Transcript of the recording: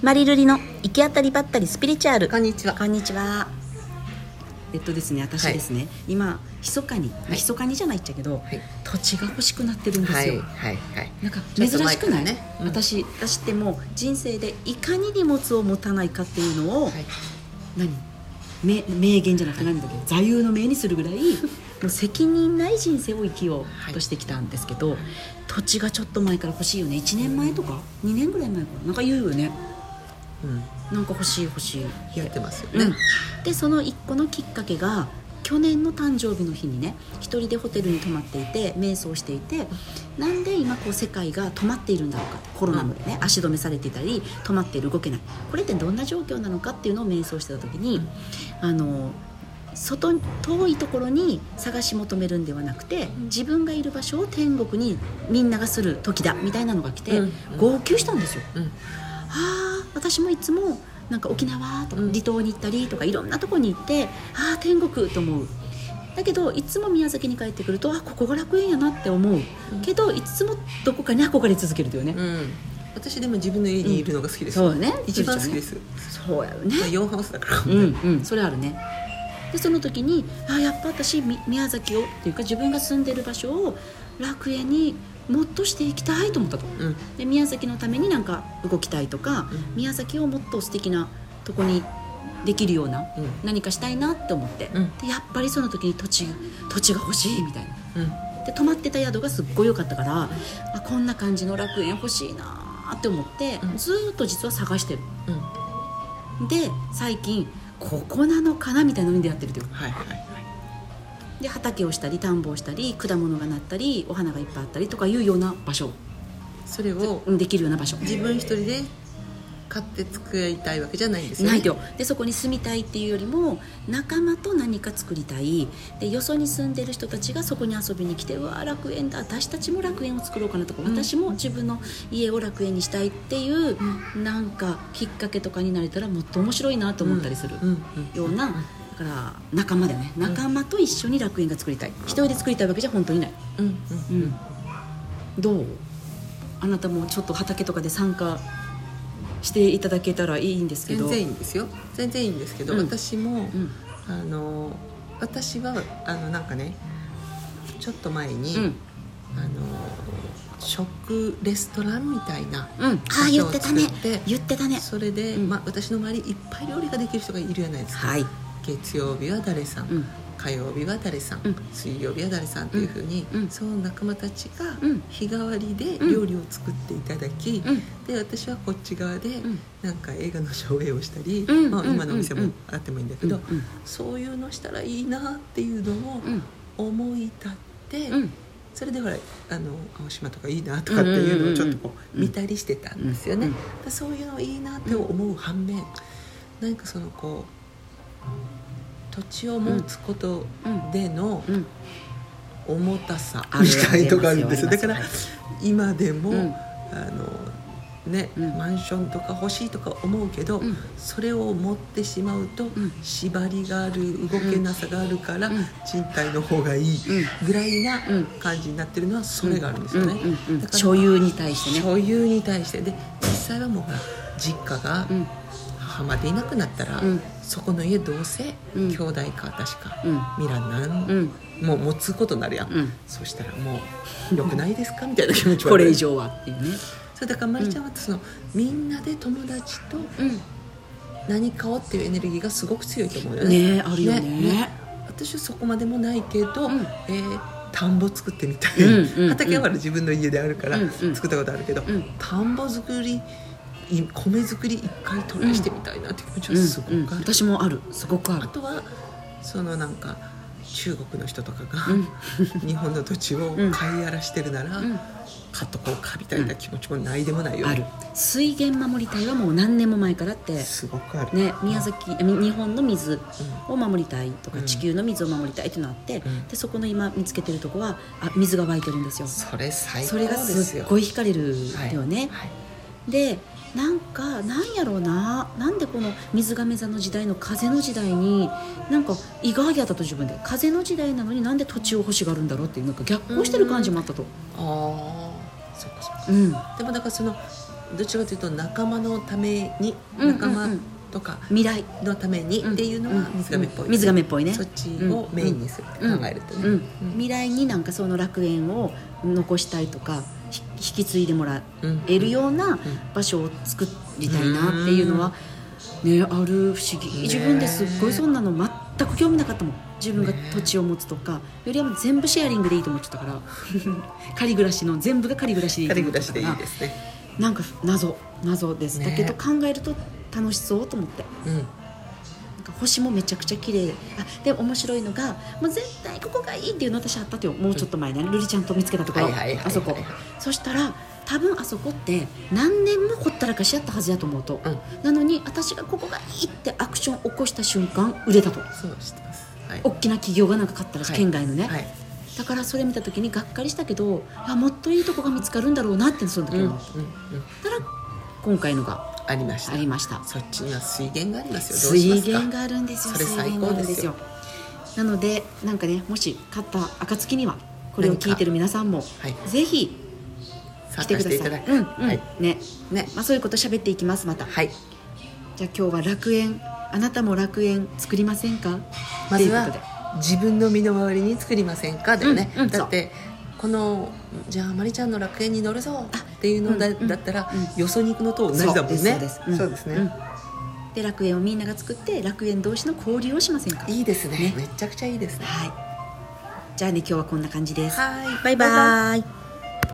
マリルリの行き当たりばったりスピリチュアル。こんにちは。こんにちは。えっとですね私ですね、今密かに、はい。密かにじゃないっちゃけど、はい。土地が欲しくなってるんですよ、はいはいはい。なんか珍しくない、ね。うん。私私ってもう人生でいかに荷物を持たないかっていうのを、はい。何？名名言じゃなくて何だっけ？座右の銘にするぐらいもう責任ない人生を生きようとしてきたんですけど、土地がちょっと前から欲しいよね。1年前とか？2年ぐらい前から？なんか言うよねうんなんか欲しい欲しい言ってますようん。ね、でその一個のきっかけが去年の誕生日の日にね一人でホテルに泊まっていて瞑想していてなんで今こう世界が止まっているんだろうか。コロナでね、足止めされていたり止まっている動けない。これってどんな状況なのかっていうのを瞑想してた時に、あの外遠いところに探し求めるんではなくて自分がいる場所を天国にみんながする時だみたいなのが来て、うん。号泣したんですよ。うん。ああ私もいつもなんか沖縄とかうん。離島に行ったりとかいろんなとこに行ってああ天国と思う。だけどいつも宮崎に帰ってくるとあここが楽園やなって思う。けどいつもどこかに憧れ続けるというね、うん。私でも自分の家にいるのが好きです、そうよね一番好きです、そうやよね。まあ、4ハウスだから、うんうん。それあるね。でその時にあやっぱ私み宮崎をっていうか自分が住んでる場所を楽園にもっとしていきたいと思ったと。うん。で宮崎のためになんか動きたいとか、うん。宮崎をもっと素敵なとこにできるようなうん。何かしたいなって思って、うん。でやっぱりその時に土地土地が欲しいみたいな。うん。で泊まってた宿がすっごい良かったからあこんな感じの楽園欲しいなって思って、うん。ずーっと実は探してる。うん。で最近ここなのかなみたいなのに出会ってるという。はいはいはいで畑をしたり田んぼをしたり果物がなったりお花がいっぱいあったりとかいうような場所。それをうんできるような場所。自分一人で買って作りたいわけじゃないんですよね？ないと。よでそこに住みたいっていうよりも仲間と何か作りたい。でよそに住んでる人たちがそこに遊びに来てうわー楽園だ。私たちも楽園を作ろうかなとか、うん。私も自分の家を楽園にしたいっていう、なんかきっかけとかになれたらもっと面白いなと思ったりするうんうんような、だから仲間だよね。仲間と一緒に楽園が作りたい。一人で作りたいわけじゃ本当にない。うんうん。うん。どう？あなたもちょっと畑とかで参加していただけたらいいんですけど。全然いいんですよ。全然いいんですけど、うん。私も、うん。あの私はあのなんかねちょっと前に、うん。あの食レストランみたいなうん、ああ言ってたね。言ってたね。それで、うん。まあ、私の周りいっぱい料理ができる人がいるじゃないですか、はい、月曜日は誰さん、うん。火曜日は誰さん、うん。水曜日は誰さんっていうふうに、うん。その仲間たちがうん。日替わりでうん。料理を作っていただき、うん。で私はこっち側でん。なんか映画の上映をしたり、まあ、今のお店もあってもいいんだけど、うん。そういうのしたらいいなっていうのをうん。思い立って、うん。それでほらあの青島とかいいなとかっていうのをちょっとこううん。見たりしてたんですよね、そういうのいいなって思う反面何かそのこう土地を持つことでのうん重たさみたいのがあるんですよ。だから今でも、うん。あのね、うん。マンションとか欲しいとか思うけど、うん。それを持ってしまうと、ん。縛りがある動けなさがあるから、うん。賃貸の方がいいぐらいなうん。感じになってるのはそれがあるんですよね、だから所有に対してね。所有に対して。で実際はもうほら実家がうん母までいなくなったら、うん。そこの家どうせうん。兄弟か私か、うん。ミランなん、うん。もう持つことになるやん、うん。そしたらもう良くないですか？みたいな気持ちはこれ以上はっていうね。それだからまりちゃんはその、みんなで友達とうん。何かをっていうエネルギーがすごく強いと思うよね。ねえあるよね。私はそこまでもないけど、うん。えー田んぼ作ってみたい、うんうん畑はほら自分の家であるからうんうん。作ったことあるけど、うん。田んぼ作りい米作り一回トライしてみたいなっていう気持ちうんはすごくある、うん私もある。すごくある。あとはそのなんか中国の人とかが、うん。日本の土地を買い荒らしてるなら、ん。買っとこうかみたいな気持ちもないでもないよね。ある。水源守り隊はもう何年も前からってすごくある、ね、宮崎日本の水を守りたいとか、うん。地球の水を守りたいっていうのがあって、ん。でそこの今見つけてるとこはあ水が湧いてるんですよ。それ最高それがですよすっごい惹かれるよね、はい。でなんかなんやろうな。なんでこの水亀座の時代の風の時代になんか意外やったと自分で。風の時代なのになんで土地を欲しがるんだろうっていうなんか逆行してる感じもあったと。ああそっかそっか。うん。でもだからそのどっちかというと仲間のためにうん仲間とか未来。のためにっていうのは水亀っぽい、水亀っぽいね。そっちをメインにするって考えるとね、未来になんかその楽園を残したいとかひ引き継いでもらうんえるような場所を作りたいなっていうのは、ね、ある不思議。ね。自分ですっごいそんなの全く興味なかったもん。自分が土地を持つとかよりは全部シェアリングでいいと思ってたから。仮暮らしの全部が仮暮らしでいいと仮思ってたから。でいね。なんか謎謎です、ねだけど考えると楽しそうと思って。うんか星もめちゃくちゃ綺麗。あでも面白いのがもう絶対ここがいいっていうの私あったとよもうちょっと前ね、ルリちゃんと見つけたところ、あそこ。そしたら多分あそこって何年もほったらかしやったはずやと思うと、うん。なのに私がここがいいってアクション起こした瞬間売れたと。そう知ってます。はい。大きな企業がなんか買ったらしい、はい。県外のね、はい。だからそれ見た時にがっかりしたけどあもっといいとこが見つかるんだろうなってその時うんうん思った、うん。たら今回のがありました。ありました。そっちには水源がありますよ。水源があるんですよそれ最高ですよ。なのでなんかねもし買った暁にはこれを聞いてる皆さんも、はい。ぜひ来参てください。うんうん、はい。ね。ね。まあ、そういうこと喋っていきますまた。はい。じゃあ今日は楽園あなたも楽園作りませんか？まずはということで。自分の身の回りに作りませんか？だよね、うんうんだってこのじゃあまりちゃんの楽園に乗るぞっていうのだ,、だったら、うんよそに行くのと同じだもんね。そうですそうです,、ね、ん。で楽園をみんなが作って楽園同士の交流をしませんか？いいですね。ね。めちゃくちゃいいですね。はい。じゃあね今日はこんな感じです。はい。バイバイ